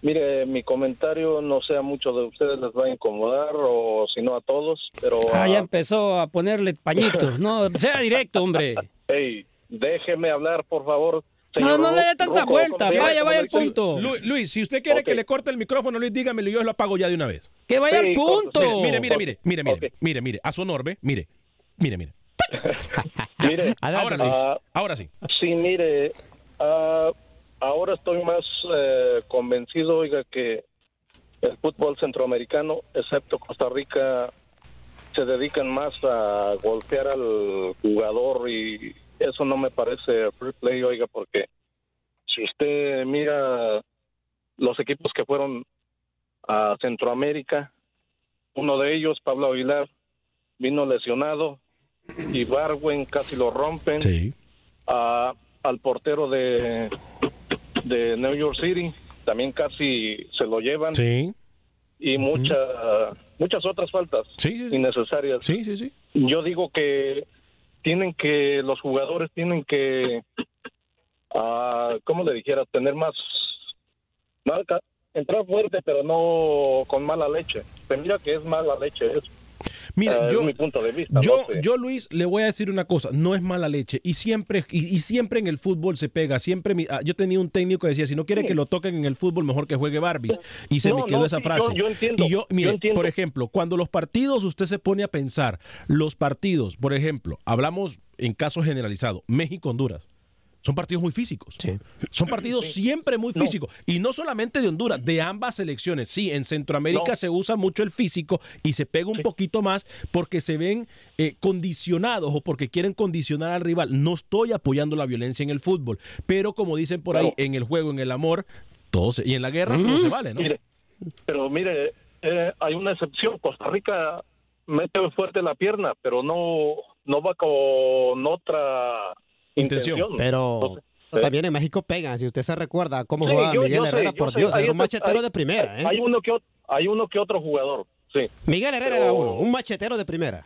I: mire, mi comentario no sé a muchos de ustedes les va a incomodar o si no a todos, pero...
B: Ah, ya
I: ah,
B: empezó a ponerle pañitos. No, sea directo, hombre.
I: hey, déjeme hablar, por favor.
B: No,
I: señor
B: no le dé tanta
I: Ruco,
B: vuelta. Vaya,
I: ¿Cómo
B: vaya al punto.
A: Lu- Luis, si usted quiere que le corte el micrófono, Luis, dígamelo y yo lo apago ya de una vez.
B: Que vaya
I: Sí,
B: al punto.
A: Mire, mire, mire, mire, mire, mire, mire, a su honor, ve, mire, mire, mire.
I: Mire,
A: Ahora sí,
I: Ah,
A: ahora sí.
I: sí, mire, ah, ahora estoy más eh, convencido, oiga, que el fútbol centroamericano, excepto Costa Rica, se dedican más a golpear al jugador y eso no me parece free play, oiga, porque si usted mira los equipos que fueron a Centroamérica, uno de ellos, Pablo Aguilar, vino lesionado y Barwen casi lo rompen. A- al portero de, de New York City también casi se lo llevan.
A: Sí.
I: Y mucha, muchas otras faltas innecesarias.
A: Sí, sí, sí.
I: Yo digo que tienen que, los jugadores tienen que, ah, ¿cómo le dijera? Tener más, más ca- entrar fuerte, pero no con mala leche. Se mira que es mala leche eso.
A: Mira,
I: es
A: yo,
I: mi punto de vista.
A: yo,
I: no sé.
A: yo, Luis, le voy a decir una cosa, no es mala leche y siempre y, y siempre en el fútbol se pega, siempre mi- ah, yo tenía un técnico que decía, si no quiere que lo toquen en el fútbol, mejor que juegue Barbies y se
I: No,
A: me quedó
I: no,
A: esa frase.
I: yo- yo entiendo,
A: y yo,
I: yo
A: mire,
I: entiendo.
A: por ejemplo, cuando los partidos usted se pone a pensar, los partidos, por ejemplo, hablamos en caso generalizado, México-Honduras. Son partidos muy físicos. Son partidos siempre muy físicos. Y no solamente de Honduras, de ambas selecciones. Sí, en Centroamérica
I: No.
A: se usa mucho el físico y se pega un poquito más porque se ven eh, condicionados o porque quieren condicionar al rival. No estoy apoyando la violencia en el fútbol, pero como dicen por ahí, en el juego, en el amor, todo se- y en la guerra, todo se vale, ¿no?
I: Mire, pero mire, eh, hay una excepción. Costa Rica mete fuerte la pierna, pero no, no va con otra intención.
E: Pero también en México pegan. Si usted se recuerda cómo
I: Sí,
E: jugaba
I: yo-
E: Miguel
I: yo
E: Herrera, por. Dios, era un machetero
I: hay-
E: de primera. ¿eh?
I: Hay uno que hay uno que otro jugador, sí.
E: Miguel Herrera
I: Pero-
E: era uno, un machetero de primera.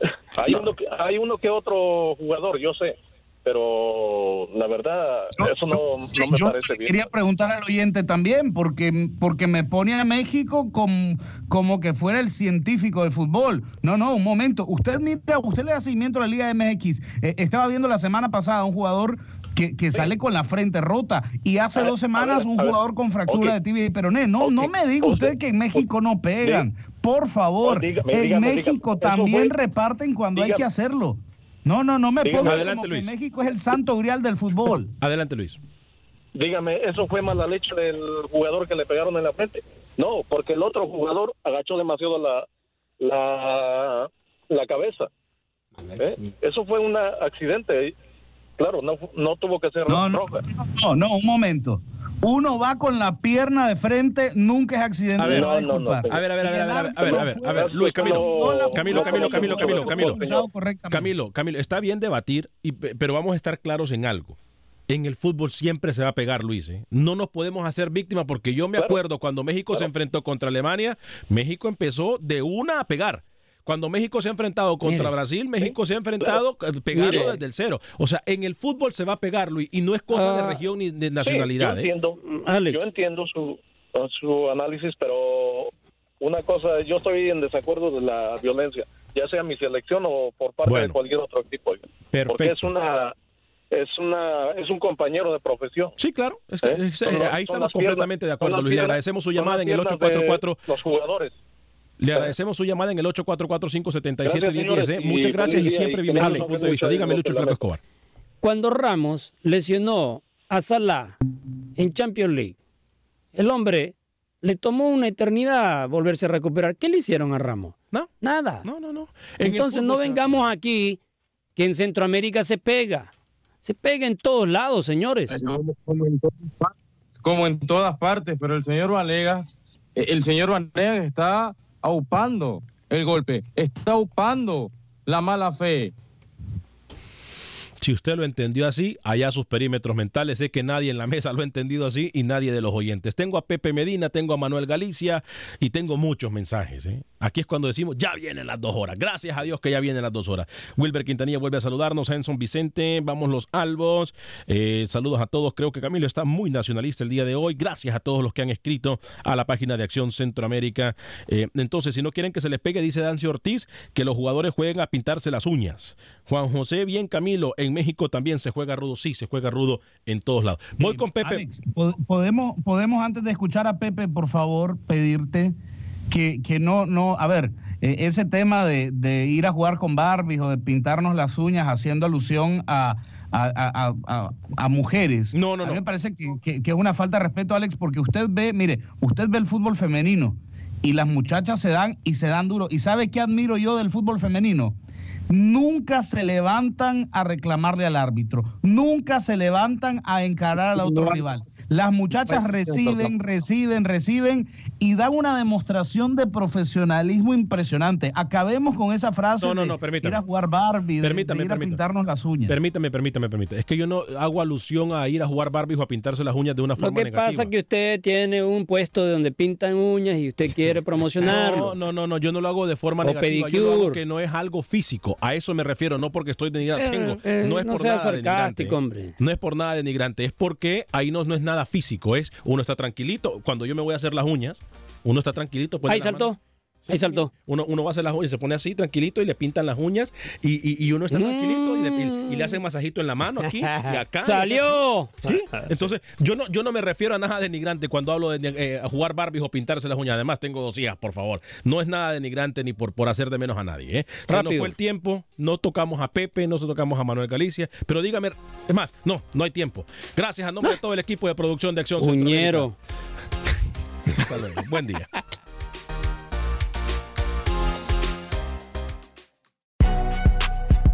I: Hay uno que hay uno que otro jugador, yo sé, pero la verdad eso no, no me
D: Yo
I: parece bien.
D: quería preguntar al oyente también, porque, porque me pone a México como, como que fuera el científico del fútbol. No, no, un momento. Usted mira, usted le da seguimiento a la Liga MX. Eh, estaba viendo la semana pasada un jugador que, que sale con la frente rota y hace
I: ver,
D: dos semanas
I: ver,
D: un
I: ver.
D: jugador con fractura de tibia y peroné. No, no me diga usted que en México no pegan. Por favor,
I: dígame,
D: en
I: dígame,
D: México
I: dígame.
D: También
I: fue-
D: reparten cuando hay que hacerlo. No, no, no me
I: Dígame.
D: ponga
A: Adelante,
D: como que
A: Luis.
D: México es el santo grial del fútbol.
A: Adelante, Luis.
I: Dígame, ¿eso fue mala leche del jugador que le pegaron en la frente? No, porque el otro jugador agachó demasiado la la, la cabeza. ¿Eh? Eso fue un accidente. Claro, no, no tuvo que ser
D: No, no,
I: roja.
D: no, no, un momento. Uno va con la pierna de frente, nunca es accidente.
A: A ver,
D: me va a
I: no, no.
A: A ver, a ver, a ver, a ver, a ver, a ver, a ver, a ver,
I: No,
A: Luis, Camilo, Camilo, Camilo, Camilo, Camilo, Camilo. Camilo, Camilo, está bien debatir, y, pero vamos a estar claros en algo. En el fútbol siempre se va a pegar, Luis. ¿eh? No nos podemos hacer víctimas porque yo me acuerdo cuando México se enfrentó contra Alemania, México empezó de una a pegar. Cuando México se ha enfrentado contra
B: Mire.
A: Brasil, México se ha enfrentado eh, pegando
B: Mire.
A: desde el cero. O sea, en el fútbol se va a pegar, Luis, y no es cosa de
B: Ah.
A: región ni de
I: Sí,
A: nacionalidad.
I: yo
A: ¿eh?
I: entiendo,
B: Alex.
I: yo entiendo su, su análisis, pero una cosa, yo estoy en desacuerdo de la violencia, ya sea mi selección o por parte
A: Bueno.
I: de cualquier otro equipo.
A: Perfecto.
I: Porque es una es una es un compañero de profesión.
A: Sí, claro. es que-
I: ¿Eh?
A: es- eh, ahí estamos completamente
I: piernas-
A: de acuerdo, Luis. Le
I: piernas-
A: agradecemos su llamada en el
I: piernas de
A: 844.
I: Los jugadores.
A: Le agradecemos su llamada en el 844-577-1010.
I: Gracias,
A: ¿eh?
I: señores,
A: Muchas gracias y siempre
I: y
A: bienvenido a su punto de vista. Dígame, Lucho Flaco Escobar.
B: Cuando Ramos lesionó a Salah en Champions League, el hombre le tomó una eternidad volverse a recuperar. ¿Qué le hicieron a Ramos?
A: No.
B: Nada.
A: No, no, no. En
B: Entonces no vengamos aquí que en Centroamérica se pega. Se pega en todos lados, señores.
C: Como en todas partes, como en todas partes, pero el señor Vanegas, eh, el señor Vanegas está aupando el golpe, está aupando la mala fe.
A: Si usted lo entendió así, allá sus perímetros mentales. Sé que nadie en la mesa lo ha entendido así y nadie de los oyentes. Tengo a Pepe Medina, tengo a Manuel Galicia y tengo muchos mensajes. ¿eh? Aquí es cuando decimos, ya vienen las dos horas. Gracias a Dios que ya vienen las dos horas. Wilber Quintanilla vuelve a saludarnos. Enson Vicente, vamos los albos. Eh, saludos a todos. Creo que Camilo está muy nacionalista el día de hoy. Gracias a todos los que han escrito a la página de Acción Centroamérica. Eh, entonces, si no quieren que se les pegue, dice Dancio Ortiz, que los jugadores jueguen a pintarse las uñas. Juan José, bien Camilo, en México también se juega rudo. Sí, se juega rudo en todos lados. Voy con Pepe.
D: Alex, po- podemos, podemos antes de escuchar a Pepe, por favor, pedirte que, que no, no, a ver, eh, ese tema de, de ir a jugar con Barbies o de pintarnos las uñas haciendo alusión a, a, mujeres.
A: No, no,
D: a mí me parece que, que, es una falta de respeto, Alex, porque usted ve, mire, usted ve el fútbol femenino y las muchachas se dan y se dan duro. ¿Y sabe qué admiro yo del fútbol femenino? Nunca se levantan a reclamarle al árbitro, nunca se levantan a encarar al otro rival. Las muchachas reciben, reciben, reciben y dan una demostración de profesionalismo impresionante. Acabemos con esa frase
A: no, no,
D: no,
A: de
D: ir a jugar Barbie, de, ir a pintarnos las uñas.
A: Permítame, permítame, permítame. Es que yo no hago alusión a ir a jugar Barbie o a pintarse las uñas de una forma
B: negativa. Lo que pasa es que usted tiene un puesto de donde pintan uñas y usted quiere promocionarlo.
A: No, no, no, no yo no lo hago de forma negativa. Yo que no es algo físico. A eso me refiero, no porque estoy denigrante. Eh, Tengo,
B: eh,
A: no es por nada
B: sarcástico, hombre.
A: No es por nada denigrante, es porque ahí no, no es nada físico, es uno está tranquilito. Cuando yo me voy a hacer las uñas, uno está tranquilito.
B: Ahí saltó. Ahí saltó.
A: Uno, uno va a hacer las uñas, se pone así tranquilito y le pintan las uñas y, y, uno está tranquilito y le, hacen masajito en la mano aquí y acá.
B: ¡Salió!
A: Entonces, yo no, yo no me refiero a nada denigrante cuando hablo de eh, jugar Barbies o pintarse las uñas. Además, tengo dos hijas, por favor. No es nada denigrante ni por, por hacer de menos a nadie. ¿eh? Se nos fue el tiempo, no tocamos a Pepe, no tocamos a Manuel Galicia, pero dígame, es más, no, no hay tiempo. Gracias a nombre de todo el equipo de producción de Acción
B: Uñero.
A: Buen día.